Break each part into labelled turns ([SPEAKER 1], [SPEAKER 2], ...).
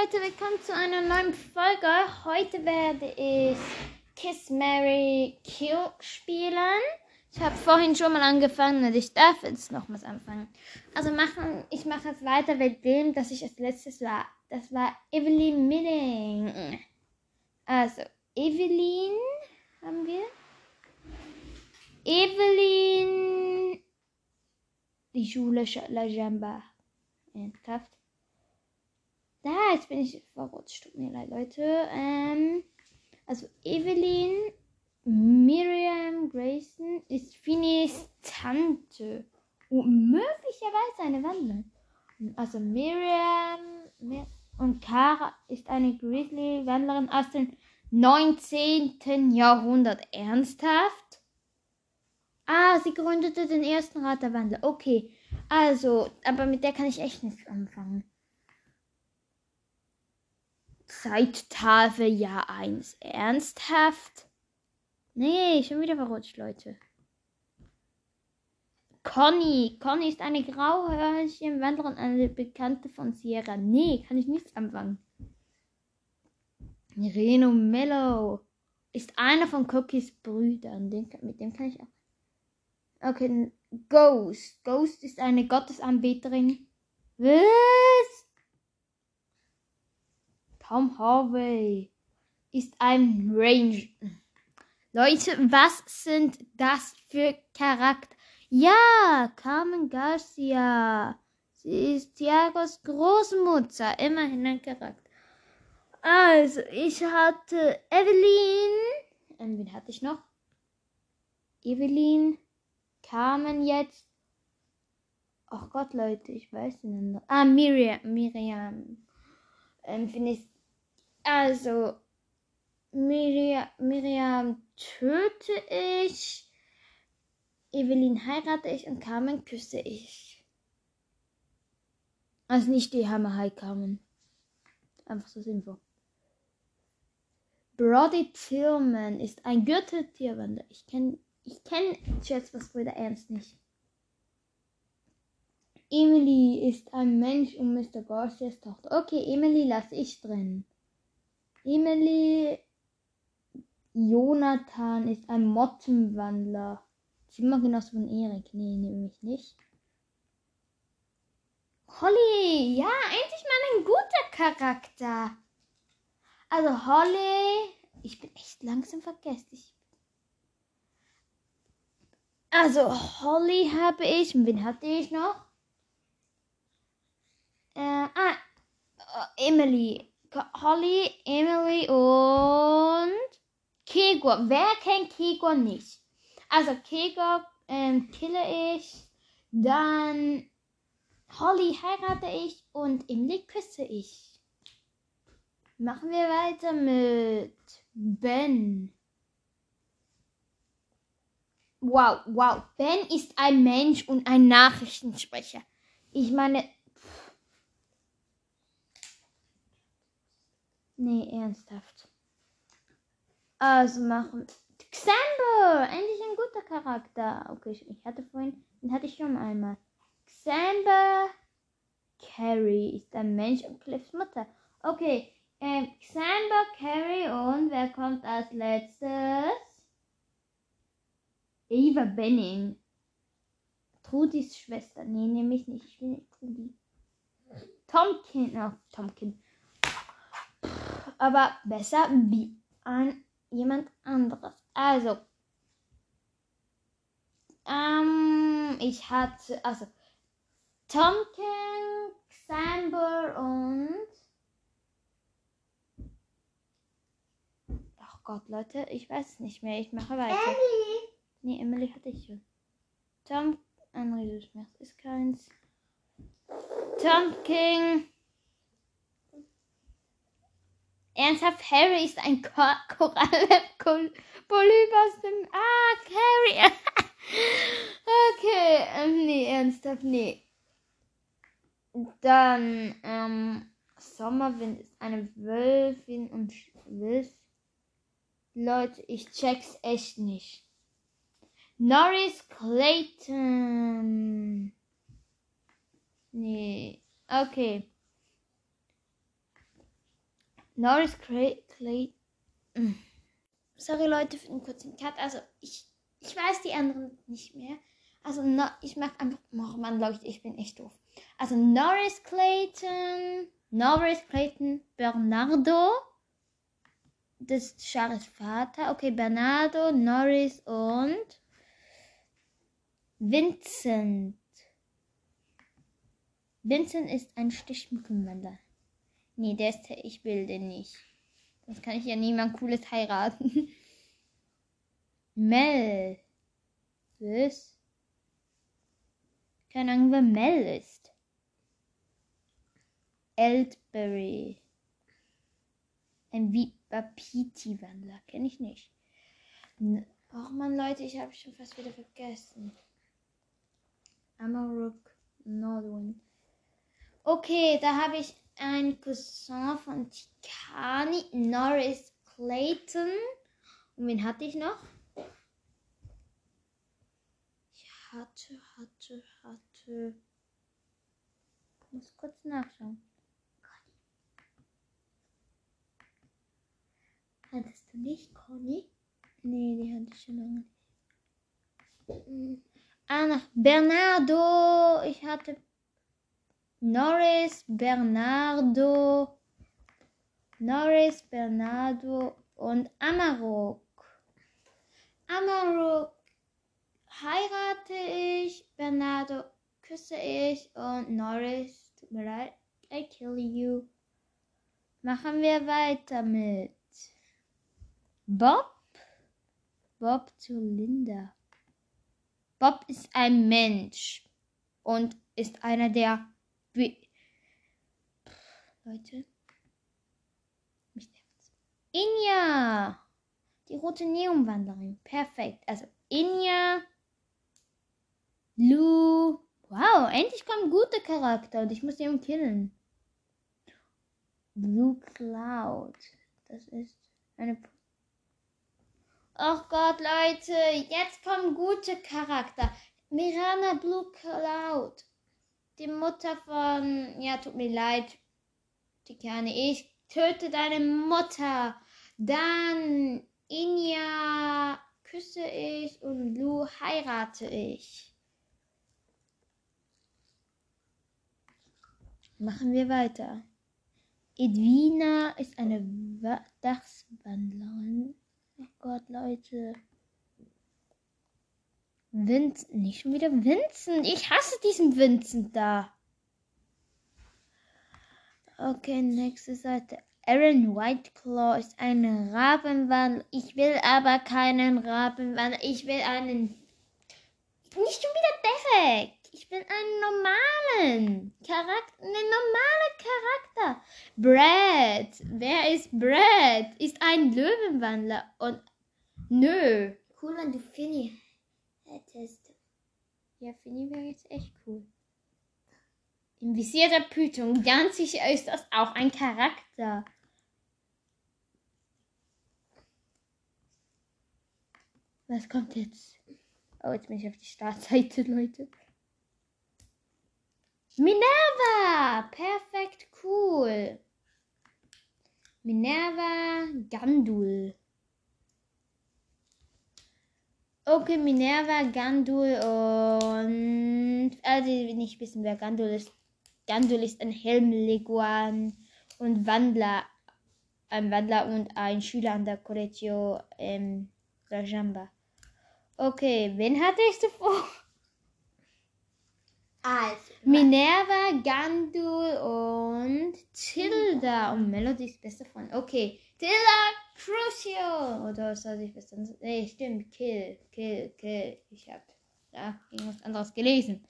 [SPEAKER 1] Leute, willkommen zu einer neuen Folge. Heute werde ich Kiss Mary Kill spielen. Ich habe vorhin schon mal angefangen und ich darf jetzt nochmals anfangen. Also machen, ich mache jetzt weiter mit dem, das ich als letztes war. Das war Evelyn Milling. Also, Evelyn haben wir. Evelyn. Die Schule La Jamba. Ernsthaft. Da, jetzt bin ich verrutscht. Tut mir leid, Leute. Ähm, also Evelyn, Miriam Grayson ist Finis Tante. Und möglicherweise eine Wanderin. Also Miriam Mir und Kara ist eine Grizzly-Wandlerin aus dem 19. Jahrhundert. Ernsthaft? Ah, sie gründete den ersten Rat der Wandler. Okay, also, aber mit der kann ich echt nichts anfangen. Zeittafel Jahr 1. Ernsthaft? Nee, schon wieder verrutscht, Leute. Conny. Conny ist eine Grauhörnchenwanderin, eine Bekannte von Sierra. Nee, kann ich nichts anfangen. Reno Mello ist einer von Cookies Brüdern. Den, mit dem kann ich auch. Okay, Ghost. Ghost ist eine Gottesanbeterin. Was? Tom Harvey ist ein Ranger. Leute, was sind das für Charakter? Ja, Carmen Garcia. Sie ist Thiagos Großmutter. Immerhin ein Charakter. Also, ich hatte Evelyn. Und wen hatte ich noch? Evelyn. Carmen jetzt. Ach Gott, Leute, ich weiß nicht. Ah, Miriam. Miriam. Ähm, finde ich also, Miriam, Miriam töte ich, Evelyn heirate ich und Carmen küsse ich. Also nicht die Hammer High Carmen. Einfach so sinnvoll. Brody Tillman ist ein Gürteltierwanderer. Ich kenne ich kenn was Brüder Ernst nicht. Emily ist ein Mensch und Mr. Garcias Tochter. Okay, Emily lasse ich drin. Emily Jonathan ist ein Mottenwandler. Immer genauso von Erik. Nee, nämlich nicht. Holly, ja, endlich mal ein guter Charakter. Also Holly, ich bin echt langsam vergessen. also Holly habe ich. Wen hatte ich noch? Äh, ah, Emily. Holly, Emily und Kegor. Wer kennt Kegor nicht? Also Kegor ähm, kille ich, dann Holly heirate ich und Emily küsse ich. Machen wir weiter mit Ben. Wow, wow. Ben ist ein Mensch und ein Nachrichtensprecher. Ich meine, Nee, ernsthaft. Also machen. Xamber! Endlich ein guter Charakter. Okay, ich hatte vorhin, den hatte ich schon einmal. Xamber Carrie ist ein Mensch und Cliffs Mutter. Okay, ähm, Xamber Carrie und wer kommt als letztes? Eva Benning. Trudis Schwester. Nee, nämlich nicht. Ich will nicht. Tomkin. Oh, Tomkin aber besser wie an jemand anderes. Also, ähm, ich hatte, also, Tomkin, Xamber und Ach Gott, Leute, ich weiß es nicht mehr. Ich mache weiter. Emily. Nee, Emily hatte ich schon. Tom, Henry, du ist keins. Tom King. Ernsthaft, Harry ist ein Korallenpolyp aus dem... Ah, Harry. okay, ähm, nee, ernsthaft, nee. Dann, ähm, Sommerwind ist eine Wölfin und Wolf. Leute, ich check's echt nicht. Norris Clayton. Nee, okay. Norris Clay. Clay mm. Sorry Leute für den kurzen Cut. Also ich, ich weiß die anderen nicht mehr. Also no, ich mag einfach. Oh Mann, Leute, ich bin echt doof. Also Norris Clayton. Norris Clayton Bernardo. Das ist Charles Vater. Okay, Bernardo, Norris und Vincent. Vincent ist ein Stichmückenwanderer. Nee, der ist, ich will den nicht. Sonst kann ich ja niemand Cooles heiraten. Mel. Was? Keine Ahnung, wer Mel ist. Eldberry. Ein Vipapiti-Wandler. Kenne ich nicht. Och man, Leute, ich habe schon fast wieder vergessen. Amarok Nordwind. Okay, da habe ich einen Cousin von Tikani, Norris Clayton. Und wen hatte ich noch? Ich hatte, hatte, hatte. Ich muss kurz nachschauen. Hattest du nicht, Conny? Nee, die hatte ich schon lange nicht. Ah, nach Bernardo. Ich hatte Norris, Bernardo, Norris, Bernardo und Amarok. Amarok heirate ich, Bernardo küsse ich und Norris, tut mir leid, I kill you. Machen wir weiter mit Bob. Bob zu Linda. Bob ist ein Mensch und ist einer der wie. Leute. Mich nervt's. Inja! Die rote Neonwanderin. Perfekt. Also Inja. Lu. Wow, endlich kommt ein guter Charakter und ich muss ihn killen. Blue Cloud. Das ist eine. Ach Gott, Leute, jetzt kommen gute Charakter. Mirana Blue Cloud die Mutter von, ja, tut mir leid, die Kerne, ich töte deine Mutter. Dann Inja küsse ich und Lu heirate ich. Machen wir weiter. Edwina ist eine Dachswandlerin. Oh Gott, Leute. Vincent, nicht schon wieder Vincent. Ich hasse diesen Vincent da. Okay, nächste Seite. Aaron Whiteclaw ist ein Rabenwandler. Ich will aber keinen Rabenwandler. Ich will einen. Nicht schon wieder defekt. Ich will einen normalen Charakter. Einen normalen Charakter. Brad. Wer ist Brad? Ist ein Löwenwandler. Und. Nö. Cool, wenn du Finny hättest. Ja, finde ich wäre jetzt echt cool. Im Visier der Python, ganz sicher ist das auch ein Charakter. Was kommt jetzt? Oh, jetzt bin ich auf die Startseite, Leute. Minerva! Perfekt cool. Minerva Gandul. Okay, Minerva, Gandul und. Also, die nicht wissen, wer Gandul ist. Gandul ist ein Helmleguan und Wandler. Ein Wandler und ein Schüler an der Collegio ähm, Rajamba. Okay, wen hatte ich zuvor?
[SPEAKER 2] Also,
[SPEAKER 1] Minerva, Gandul und Tilda. Und Melody ist besser von. Okay, Tilda Crucio. Oder soll ich besser. Nee, stimmt. Kill, kill, kill. Ich hab da irgendwas anderes gelesen.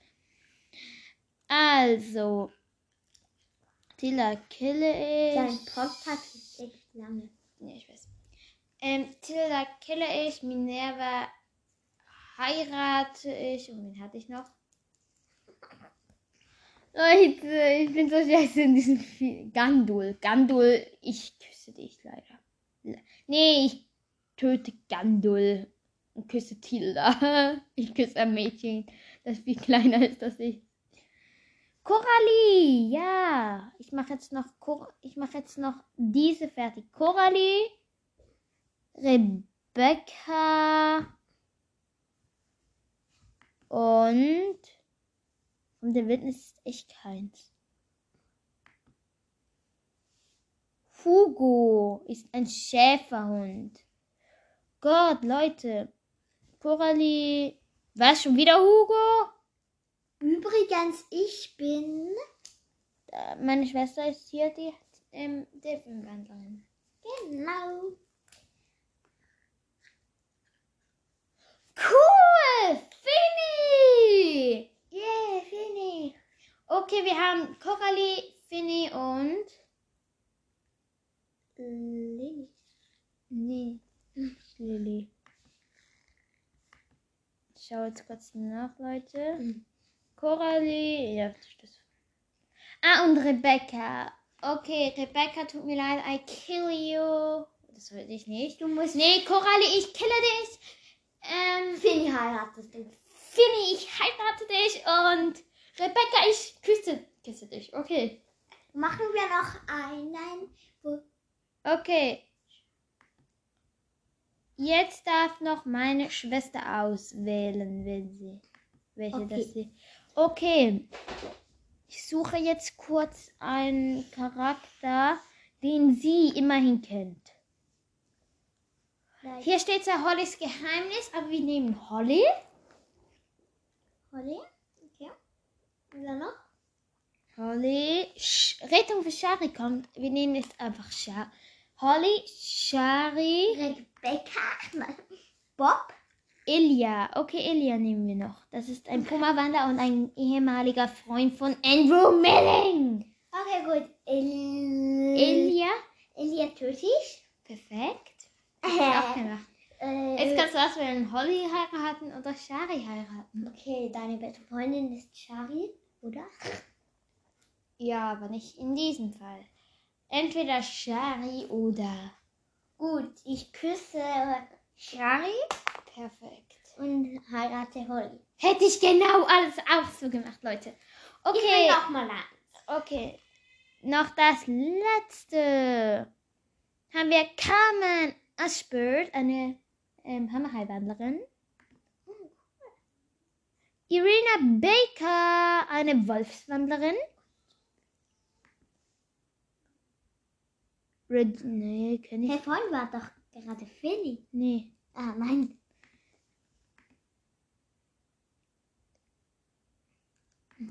[SPEAKER 1] Also. Tilda kille ich.
[SPEAKER 2] dein Podcast ist echt lange.
[SPEAKER 1] Ja, ich weiß. Ähm, Tilda kille ich. Minerva heirate ich. Und wen hatte ich noch? Leute, ich bin so scheiße in diesem Spiel. Gandul. Gandul, ich küsse dich leider. Nee, ich töte Gandul und küsse Tilda. Ich küsse ein Mädchen, das viel kleiner ist als ich. Coralie, ja. Ich mache jetzt noch Cor ich mache jetzt noch diese fertig. Coralie, Rebecca und und der Witness ist echt keins. Hugo ist ein Schäferhund. Gott, Leute. Coralie. Was, schon wieder Hugo?
[SPEAKER 2] Übrigens, ich bin.
[SPEAKER 1] Meine Schwester ist hier die ähm, Delfinwandlerin.
[SPEAKER 2] Genau.
[SPEAKER 1] Cool! Finny!
[SPEAKER 2] Yeah, Finny.
[SPEAKER 1] Okay, wir haben Coralie, Finny und.
[SPEAKER 2] Lilly.
[SPEAKER 1] Nee, nicht Lilly. Ich schau jetzt kurz nach, Leute.
[SPEAKER 2] Mhm.
[SPEAKER 1] Coralie. Ja, das. Ah, und Rebecca. Okay, Rebecca, tut mir leid, I kill you. Das will ich nicht.
[SPEAKER 2] Du musst.
[SPEAKER 1] Nee, Coralie, ich kille dich. Ähm,
[SPEAKER 2] Finny heiratest du.
[SPEAKER 1] Finny, ich heirate dich und Rebecca, ich küsse, küsse dich. Okay.
[SPEAKER 2] Machen wir noch einen.
[SPEAKER 1] Okay. Jetzt darf noch meine Schwester auswählen, will sie. Welche
[SPEAKER 2] Okay.
[SPEAKER 1] das sie. Okay. Ich suche jetzt kurz einen Charakter, den sie immerhin kennt.
[SPEAKER 2] Vielleicht
[SPEAKER 1] Hier steht zwar Hollys Geheimnis, aber wir nehmen Holly.
[SPEAKER 2] Holly. Okay. Und dann noch?
[SPEAKER 1] Holly. Sch Rettung für Shari kommt. Wir nehmen jetzt einfach Shari. Holly, Shari,
[SPEAKER 2] Rebecca. Bob.
[SPEAKER 1] Ilya. Okay, Ilya nehmen wir noch. Das ist ein Puma-Wander und ein ehemaliger Freund von Andrew Milling.
[SPEAKER 2] Okay, gut. El
[SPEAKER 1] Ilya.
[SPEAKER 2] Elia töte ich.
[SPEAKER 1] Perfekt. Ist auch gemacht.
[SPEAKER 2] Äh,
[SPEAKER 1] Jetzt kannst du auswählen, Holly heiraten oder Shari heiraten.
[SPEAKER 2] okay, deine beste Freundin ist Shari, oder?
[SPEAKER 1] Ja, aber nicht in diesem Fall. Entweder Shari oder.
[SPEAKER 2] Gut, ich küsse Shari
[SPEAKER 1] Perfekt.
[SPEAKER 2] und heirate Holly.
[SPEAKER 1] Hätte ich genau alles auch so gemacht, Leute.
[SPEAKER 2] Ich will
[SPEAKER 1] Okay.
[SPEAKER 2] noch mal eins.
[SPEAKER 1] Okay. Noch das letzte. Haben wir Carmen Ashford, eine ähm, Hammerheilwandlerin. Irina Baker, eine Wolfswandlerin. Red, nee, kenn ich.
[SPEAKER 2] Hey, vorhin war doch gerade Finny.
[SPEAKER 1] Nee.
[SPEAKER 2] Ah, nein.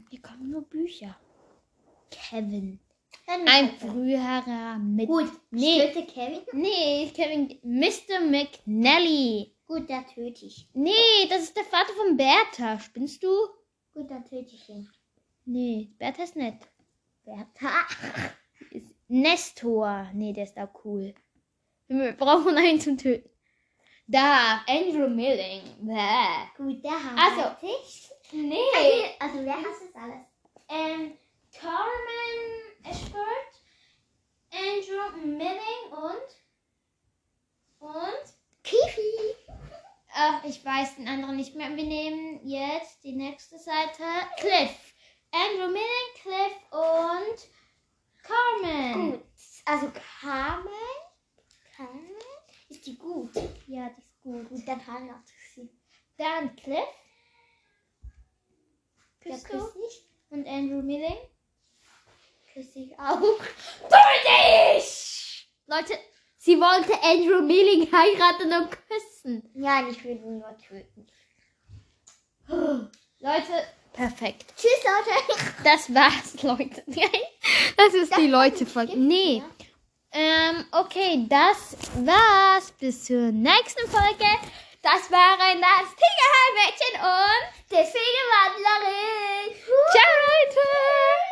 [SPEAKER 1] Hier kommen nur Bücher. Kevin. Ein früherer mit.
[SPEAKER 2] Gut,
[SPEAKER 1] Nee.
[SPEAKER 2] Kevin.
[SPEAKER 1] Nee, Kevin. Mr. McNally.
[SPEAKER 2] Gut, da töte ich.
[SPEAKER 1] Nee, das ist der Vater von Bertha. Spinnst du?
[SPEAKER 2] Gut, dann töte ich ihn.
[SPEAKER 1] Nee, Bertha ist nett.
[SPEAKER 2] Bertha.
[SPEAKER 1] Ist Nestor. Nee, der ist auch cool. Wir brauchen einen zum Töten. Da, Andrew Milling. Bäh.
[SPEAKER 2] Gut, der
[SPEAKER 1] Also,
[SPEAKER 2] heirate ich.
[SPEAKER 1] Nee.
[SPEAKER 2] Also, wer hasst das alles?
[SPEAKER 1] Ähm, Carmen Ashford, Andrew Milling und. Und.
[SPEAKER 2] Kifi.
[SPEAKER 1] Ach, ich weiß den anderen nicht mehr. Wir nehmen jetzt die nächste Seite. Cliff. Andrew Milling, Cliff und Carmen.
[SPEAKER 2] Gut. Also, Carmen. Carmen. Ist die gut?
[SPEAKER 1] Ja, die ist gut.
[SPEAKER 2] Gut, dann heirate ich sie.
[SPEAKER 1] Dann Cliff. Küsst du?
[SPEAKER 2] küsse ich.
[SPEAKER 1] Und Andrew Milling.
[SPEAKER 2] Küsse ich auch.
[SPEAKER 1] Töte ich! Leute, sie wollte Andrew Milling heiraten und küssen.
[SPEAKER 2] Ja, ich will ihn nur töten.
[SPEAKER 1] Leute, perfekt.
[SPEAKER 2] Tschüss, Leute.
[SPEAKER 1] Das war's, Leute. Das ist die Leute-Folge.
[SPEAKER 2] Gibt's
[SPEAKER 1] Nee.
[SPEAKER 2] mehr?
[SPEAKER 1] Ähm, okay, das war's. Bis zur nächsten Folge. Das waren das Tigerhaarmädchen und
[SPEAKER 2] Der Feenwandlerin.
[SPEAKER 1] Ciao, Leute!